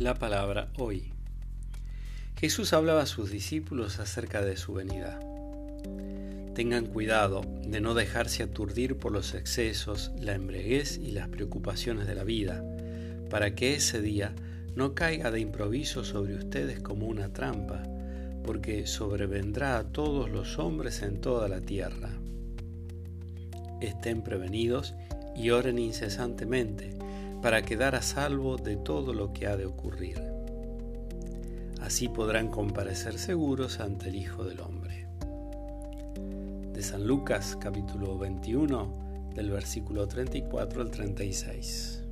La palabra hoy. Jesús hablaba a sus discípulos acerca de su venida. Tengan cuidado de no dejarse aturdir por los excesos, la embriaguez y las preocupaciones de la vida, para que ese día no caiga de improviso sobre ustedes como una trampa, porque sobrevendrá a todos los hombres en toda la tierra. Estén prevenidos y oren incesantemente para quedar a salvo de todo lo que ha de ocurrir. Así podrán comparecer seguros ante el Hijo del Hombre. De San Lucas capítulo 21 del versículo 34 al 36.